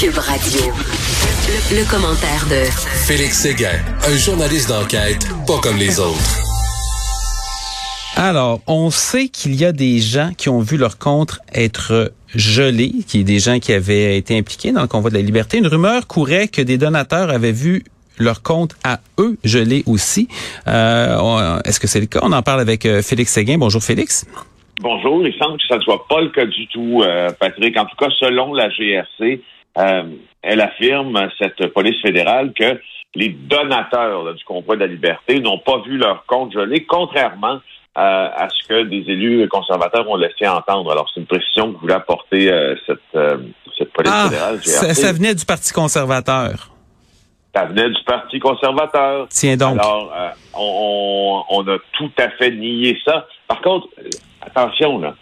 Cube Radio. Le, le commentaire de Félix Séguin, un journaliste d'enquête pas comme les autres. Alors, on sait qu'il y a des gens qui ont vu leur compte être gelé, qui est des gens qui avaient été impliqués dans le convoi de la liberté. Une rumeur courait que des donateurs avaient vu leur compte à eux gelé aussi. Euh, Est-ce que c'est le cas? On en parle avec euh, Félix Séguin. Bonjour Félix. Bonjour, il semble que ça ne soit pas le cas du tout, euh, Patrick. En tout cas, selon la GRC, euh, elle affirme, cette police fédérale, que les donateurs là, du convoi de la liberté n'ont pas vu leur compte gelé, contrairement euh, à ce que des élus conservateurs ont laissé entendre. Alors, c'est une précision que voulait apporter euh, cette, euh, cette police Ah, fédérale. ça, ça venait du Parti conservateur. Ça venait du Parti conservateur. Tiens donc. Alors, on, on a tout à fait nié ça. Par contre, attention, là,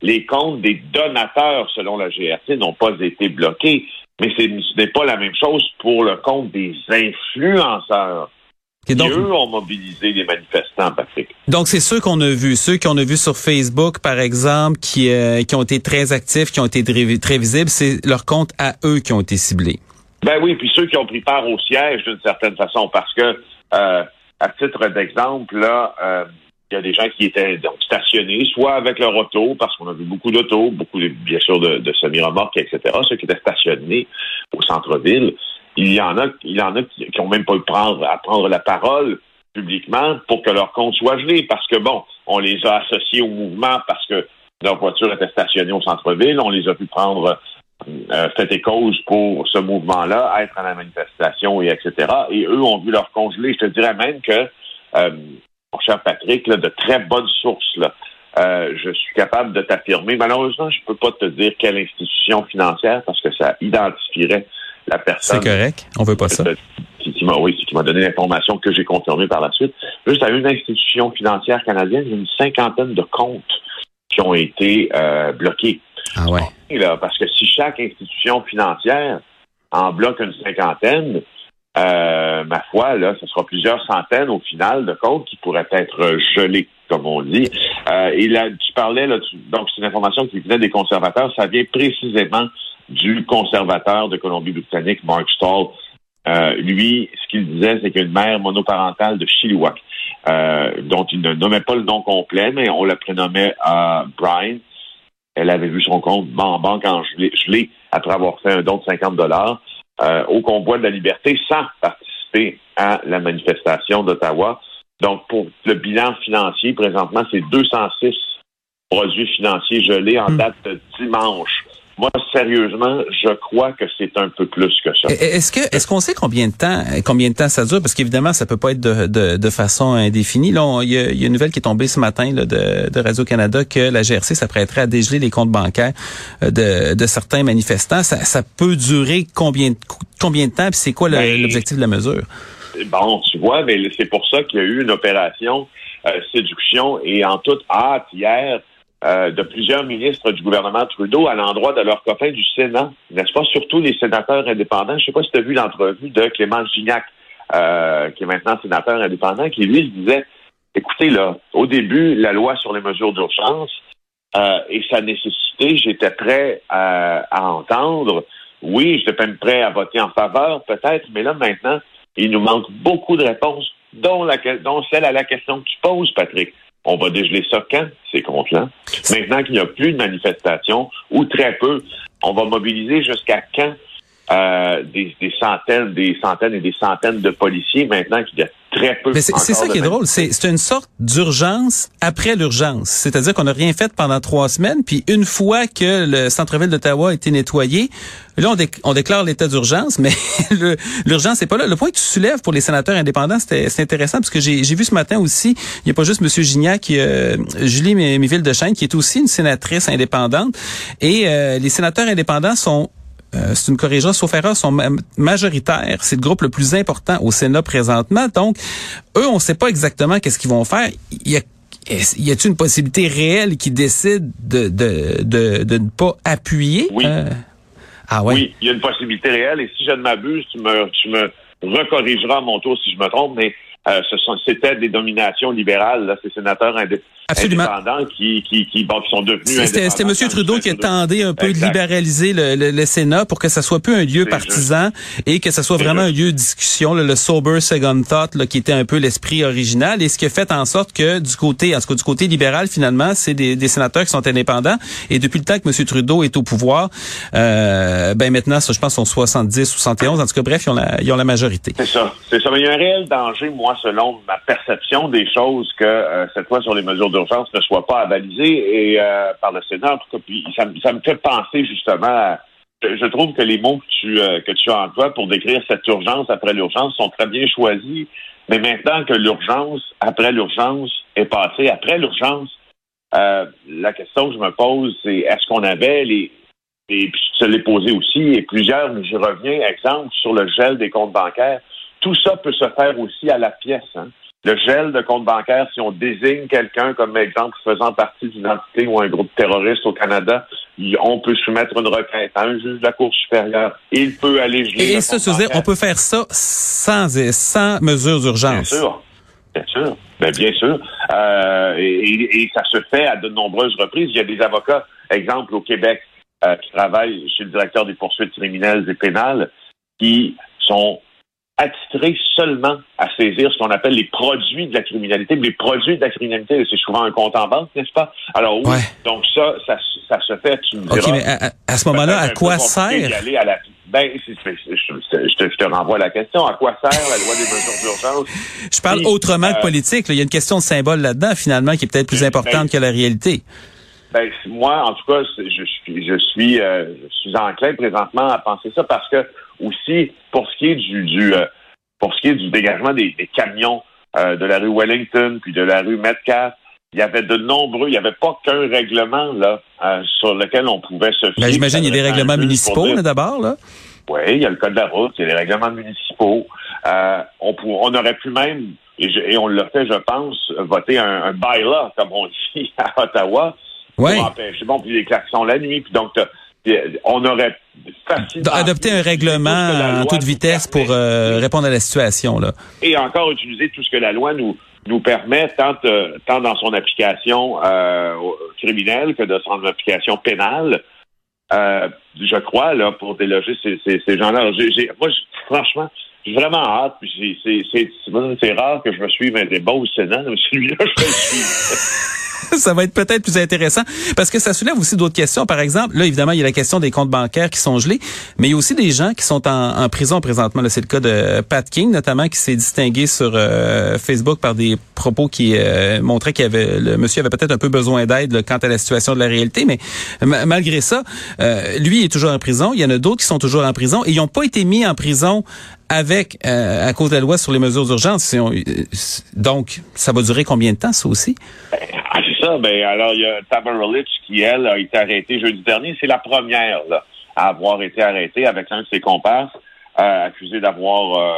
les comptes des donateurs, selon la GRC, n'ont pas été bloqués. Mais ce n'est pas la même chose pour le compte des influenceurs. Et donc, qui, eux, ont mobilisé les manifestants, Patrick. donc c'est ceux qu'on a vus, ceux qu'on a vus sur Facebook, par exemple, qui, euh, qui ont été très actifs, qui ont été très, très visibles, c'est leurs comptes à eux qui ont été ciblés. Ben oui, puis ceux qui ont pris part au siège d'une certaine façon, parce que, euh, à titre d'exemple, là, euh, il y a des gens qui étaient donc stationnés, soit avec leur auto, parce qu'on a vu beaucoup d'autos, beaucoup, bien sûr, de, semi-remorques, etc., ceux qui étaient stationnés au centre-ville. Il y en a, il y en a qui, qui ont même pas eu prendre, à prendre la parole publiquement pour que leur compte soit gelé, parce que, bon, on les a associés au mouvement parce que leur voiture était stationnée au centre-ville, on les a pu prendre euh, et cause pour ce mouvement-là, être à la manifestation et etc. Et eux ont vu leur congelé. Je te dirais même que, euh, mon cher Patrick, là, de très bonnes sources, là, euh, je suis capable de t'affirmer. Malheureusement, je peux pas te dire quelle institution financière parce que ça identifierait la C'est personne correct. On veut pas ça. qui, qui m'a oui, qui m'a donné l'information que j'ai confirmée par la suite. Juste à une institution financière canadienne, une cinquantaine de comptes qui ont été euh, bloqués. Ah ouais. Là, parce que si chaque institution financière en bloque une cinquantaine, euh, ma foi, là, ce sera plusieurs centaines au final de comptes qui pourraient être gelés, comme on dit. Euh, et là, tu parlais, là, tu- donc c'est une information qui venait des conservateurs, ça vient précisément du conservateur de Colombie-Britannique, Mark Stall. Euh, lui, ce qu'il disait, c'est qu'une mère monoparentale de Chilliwack, euh, dont il ne nommait pas le nom complet, mais on la prénommait euh, Brian, elle avait vu son compte en banque en gelé, gelé après avoir fait un don de 50 dollars euh, au convoi de la liberté sans participer à la manifestation d'Ottawa. Donc, pour le bilan financier, présentement, c'est 206 produits financiers gelés en Hmm. date de dimanche. Moi, sérieusement, je crois que c'est un peu plus que ça. Est-ce que est-ce qu'on sait combien de temps combien de temps ça dure? Parce qu'évidemment ça peut pas être de, de, de façon indéfinie. Là, il y, y a une nouvelle qui est tombée ce matin là, de, de Radio Canada que la GRC s'apprêterait à dégeler les comptes bancaires euh, de, de certains manifestants. Ça, ça peut durer combien de combien de temps? Puis c'est quoi Ben, l'objectif de la mesure? Bon, tu vois, mais c'est pour ça qu'il y a eu une opération euh, séduction et en toute hâte hier euh, de plusieurs ministres du gouvernement Trudeau à l'endroit de leurs copains du Sénat, n'est-ce pas? Surtout les sénateurs indépendants. Je sais pas si tu as vu l'entrevue de Clément Gignac, euh, qui est maintenant sénateur indépendant, qui lui disait écoutez, là, au début, la loi sur les mesures d'urgence euh, et sa nécessité, j'étais prêt à, à entendre. Oui, j'étais même prêt à voter en faveur, peut-être, mais là, maintenant, il nous manque beaucoup de réponses, dont, la, dont celle à la question que tu poses, Patrick. On va dégeler ça quand, ces comptes-là? Maintenant qu'il n'y a plus de manifestation, ou très peu, on va mobiliser jusqu'à quand euh, des, des centaines, des centaines et des centaines de policiers maintenant qu'il y a très peu. Mais c'est c'est ça qui est drôle, c'est c'est une sorte d'urgence après l'urgence. C'est-à-dire qu'on n'a rien fait pendant trois semaines, puis une fois que le centre-ville d'Ottawa a été nettoyé, là on, on déclare l'état d'urgence, mais l'urgence n'est pas là. Le point que tu soulèves pour les sénateurs indépendants, c'était c'est intéressant parce que j'ai vu ce matin aussi, il n'y a pas juste Monsieur Gignac, il y a Julie Méville de Chêne qui est aussi une sénatrice indépendante, et euh, les sénateurs indépendants sont euh, c'est une corrigera, sauf erreur, sont ma- majoritaires. C'est le groupe le plus important au Sénat présentement. Donc, eux, on ne sait pas exactement qu'est-ce qu'ils vont faire. Il y a y a-t-il une possibilité réelle qu'ils décident de, de, de, de ne pas appuyer? Oui. Euh, ah ouais. Oui, il y a une possibilité réelle et si je ne m'abuse, tu me, tu me recorrigeras à mon tour si je me trompe, mais euh, ce sont, c'était des dominations libérales, là, ces sénateurs indépendants. Absolument. indépendants qui, qui, qui, bon, qui sont devenus C'était c'était M. Trudeau qui attendait un peu Exact. de libéraliser le, le- le Sénat pour que ça soit plus un lieu partisan et que ça soit vraiment juste. un lieu de discussion, là, le sober second thought, là, qui était un peu l'esprit original et ce qui a fait en sorte que du côté, en tout cas du côté libéral, finalement, c'est des, des sénateurs qui sont indépendants et depuis le temps que M. Trudeau est au pouvoir, euh, ben maintenant, ça, je pense, sont 70, 71, en tout cas, bref, ils ont la, ils ont la majorité. C'est ça. C'est ça. Mais il y a un réel danger, moi, selon ma perception des choses, que euh, cette loi sur les mesures ne soit pas avalisée et euh, par le Sénat. Puis ça, me- fait penser justement à je trouve que les mots que tu, euh, que tu emploies pour décrire cette urgence après l'urgence sont très bien choisis. Mais maintenant que l'urgence après l'urgence est passée après l'urgence, euh, la question que je me pose, c'est est-ce qu'on avait les et puis je l'ai posé aussi, et plusieurs, mais j'y reviens, exemple, sur le gel des comptes bancaires. Tout ça peut se faire aussi à la pièce. Hein. Le gel de compte bancaire, si on désigne quelqu'un comme exemple faisant partie d'une entité ou un groupe terroriste au Canada, on peut soumettre une requête à un juge de la Cour supérieure. Il peut aller geler Et ça, dire, on peut faire ça sans, sans mesures Bien d'urgence. sûr. Bien sûr. Ben, bien sûr. Euh, et ça se fait à de nombreuses reprises. Il y a des avocats, exemple au Québec, euh, qui travaillent chez le directeur des poursuites criminelles et pénales, qui sont attitrés seulement à saisir ce qu'on appelle les produits de la criminalité. Les produits de la criminalité, c'est souvent un compte en banque, n'est-ce pas? Alors oui, Ouais. donc ça, ça, ça se fait, tu me OK, diras. mais à, ce moment-là, à quoi sert? à la- Ben, je, te, je te renvoie à la question. À quoi sert la loi des mesures d'urgence? Je parle autrement que euh, politique. là. Il y a une question de symbole là-dedans, finalement, qui est peut-être plus Ben, importante que la réalité. Ben, moi, en tout cas, je suis, je suis, euh, je suis enclin présentement à penser ça parce que aussi, pour ce qui est du, du euh, pour ce qui est du dégagement des, des camions euh, de la rue Wellington puis de la rue Metcalfe, il y avait de nombreux, il n'y avait pas qu'un règlement là sur lequel on pouvait se fier. Ben, J'imagine qu'il y a des règlements municipaux, d'abord. là. oui, il y a le code de la route, il y a les règlements municipaux. On, pour- on aurait pu même, et, je- et on l'a fait, je pense, voter un, un bylaw, comme on dit à Ottawa, Ouais. pour empêcher, bon, puis les klaxons la nuit, puis donc, on aurait facilement... Adopter un règlement en toute vitesse pour euh, répondre à la situation. là. Et encore utiliser tout ce que la loi nous nous permet, tant, euh, tant dans son application euh, criminelle que dans son application pénale, je crois, là, pour déloger ces, ces, ces gens-là. Moi, franchement, j'ai vraiment hâte. C'est rare que je me suive un débat au Sénat, mais celui-là, je le suivre. ça va être peut-être plus intéressant parce que ça soulève aussi d'autres questions. Par exemple, là, évidemment, il y a la question des comptes bancaires qui sont gelés, mais il y a aussi des gens qui sont en, prison présentement. C'est le cas de Pat King, notamment, qui s'est distingué sur euh, Facebook par des propos qui euh, montraient qu'il avait le monsieur avait peut-être un peu besoin d'aide quant à la situation de la réalité, mais ma- malgré ça, euh, lui est toujours en prison. Il y en a d'autres qui sont toujours en prison et ils n'ont pas été mis en prison avec euh, à cause de la loi sur les mesures d'urgence. Donc, ça va durer combien de temps, ça aussi? Ça. Ben, alors, il y a Tamara Litch qui, elle, a été arrêtée jeudi dernier. C'est la première là, à avoir été arrêtée avec un de ses comparses, euh, accusé d'avoir euh,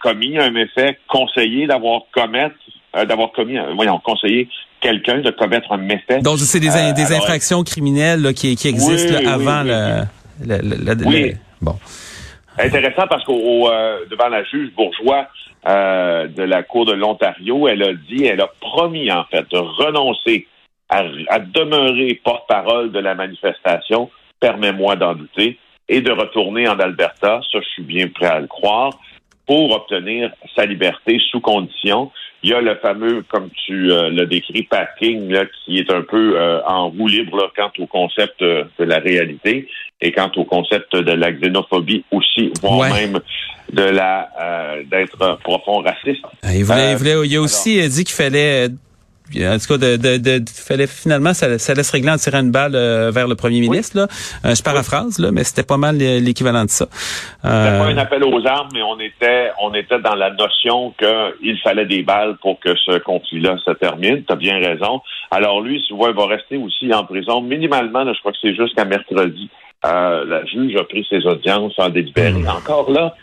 commis un méfait, conseillé d'avoir commettre, euh, d'avoir commis, un- voyons, conseillé quelqu'un de commettre un méfait. Donc, c'est des, in- Euh, des alors, infractions criminelles là, qui, qui existent Oui, là, oui, avant oui, le, le- le- le- Oui. le- Bon. Intéressant parce qu'au au, euh, devant la juge bourgeois euh, de la Cour de l'Ontario, elle a dit, elle a promis en fait de renoncer à, à demeurer porte-parole de la manifestation, permets-moi d'en douter, et de retourner en Alberta, ça je suis bien prêt à le croire, pour obtenir sa liberté sous condition. Il y a le fameux, comme tu euh, l'as décrit, Pat King, là, qui est un peu euh, en roue libre là, quant au concept euh, de la réalité et quant au concept de la xénophobie aussi, voire Ouais. même de la d'être profond raciste. Il, voulait, Euh, il, voulait- il a aussi dit qu'il fallait, en tout cas, de, de, de- fallait finalement, ça, ça laisse régler en tirant une balle euh, vers le premier ministre. Là. Euh, je paraphrase, là, mais c'était pas mal euh, l'équivalent de ça. C'était Euh, pas un appel aux armes, mais on était, on était dans la notion qu'il fallait des balles pour que ce conflit-là se termine. Tu as bien raison. Alors lui, tu vois, il va rester aussi en prison. Minimalement, là, je crois que c'est jusqu'à mercredi. Euh, la juge a pris ses audiences en délibéré. Encore là,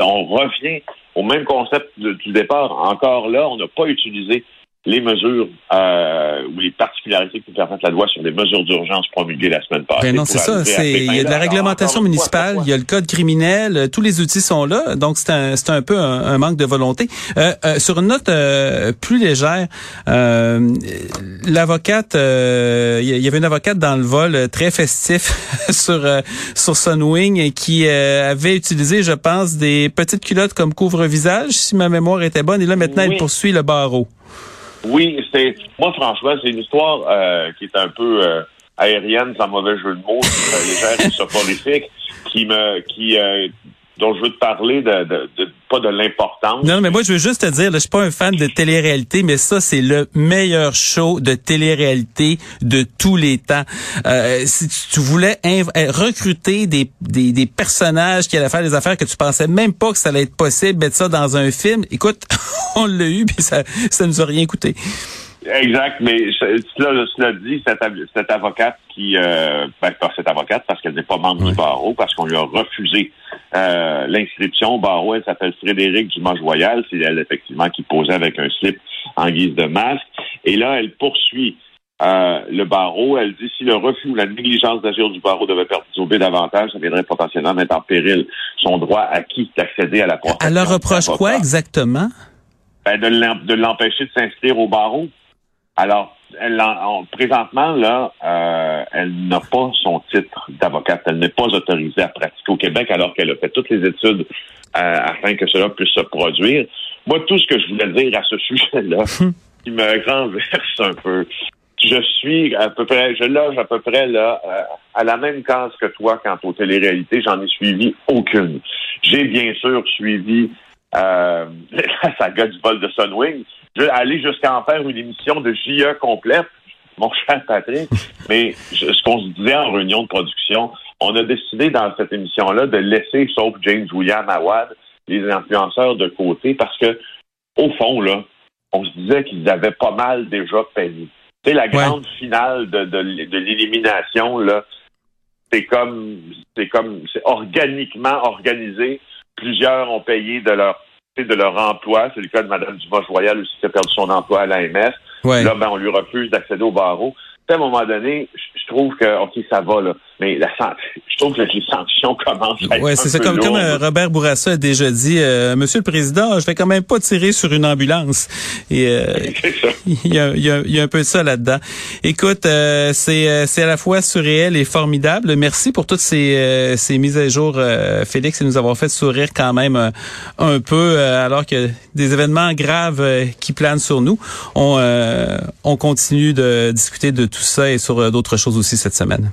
on revient au même concept de- du départ. Encore là, on n'a pas utilisé les mesures euh, ou les particularités qui permettent la loi sur les mesures d'urgence promulguées la semaine passée. Ben non, c'est ça. Il y a de la réglementation municipale, il y a le code criminel, euh, tous les outils sont là. Donc c'est un, c'est un peu un, manque de volonté. Euh, euh, sur une note plus légère, l'avocate, il y avait une avocate dans le vol très festif sur sur Sunwing qui avait utilisé, je pense, des petites culottes comme couvre-visage, si ma mémoire était bonne. Et là maintenant, elle poursuit le barreau. Oui, c'est moi franchement, c'est une histoire euh, qui est un peu euh, aérienne, sans mauvais jeu de mots, légère et soporifique, qui me qui euh, dont je veux te parler de, de, de pas de l'importance. Non, mais moi je veux juste te dire, là, je suis pas un fan de télé-réalité, mais ça c'est le meilleur show de télé-réalité de tous les temps. Euh, si tu voulais euh, recruter des, des, des, personnages qui allaient faire des affaires que tu pensais même pas que ça allait être possible, mettre ça dans un film, écoute, on l'a eu puis ça ça nous a rien coûté. Exact, mais cela, cela dit, cette, cette avocate qui, euh, ben, pas cette avocate parce qu'elle n'est pas membre du barreau, parce qu'on lui a refusé euh, l'inscription au barreau, elle s'appelle Frédéric Dumas-Joyal, c'est elle effectivement qui posait avec un slip en guise de masque, et là, elle poursuit euh, le barreau, elle dit si le refus ou la négligence d'agir du barreau devait perturber davantage, ça viendrait potentiellement mettre en péril son droit acquis d'accéder à la protection. Elle leur reproche quoi exactement? Ben, de l'empêcher de s'inscrire au barreau. Alors, elle, présentement, là, euh, elle n'a pas son titre d'avocate. Elle n'est pas autorisée à pratiquer au Québec alors qu'elle a fait toutes les études euh, afin que cela puisse se produire. Moi, tout ce que je voulais dire à ce sujet-là, qui me renverse un peu, je suis à peu près, je loge à peu près là euh, à la même case que toi quant aux téléréalités. J'en ai suivi aucune. J'ai bien sûr suivi euh, la saga du vol de Sunwing, aller jusqu'à en faire une émission de JE complète, mon cher Patrick. Mais ce qu'on se disait en réunion de production, on a décidé dans cette émission-là de laisser, sauf James William Awad, les influenceurs de côté parce que, au fond, là, on se disait qu'ils avaient pas mal déjà payé. Tu la grande finale de, de, de l'élimination, là, c'est comme, c'est comme, c'est organiquement organisé. Plusieurs ont payé de leur de leur emploi. C'est le cas de Mme Dumas-Royal aussi qui a perdu son emploi à l'AMS. Là, ben, on lui refuse d'accéder au barreau. À un moment donné, je trouve que, OK, ça va, là. Mais la, je trouve que les sanctions commencent à être Ouais, c'est ça. Comme, comme euh, Robert Bourassa a déjà dit, euh, Monsieur le Président, je vais quand même pas tirer sur une ambulance. Et euh, il y, a, y, a, y, a, un peu de ça là-dedans. Écoute, euh, c'est c'est à la fois surréel et formidable. Merci pour toutes ces, ces mises à jour, Félix, et nous avoir fait sourire quand même un peu, alors que des événements graves qui planent sur nous. On, on continue de discuter de tout ça et sur d'autres choses aussi cette semaine.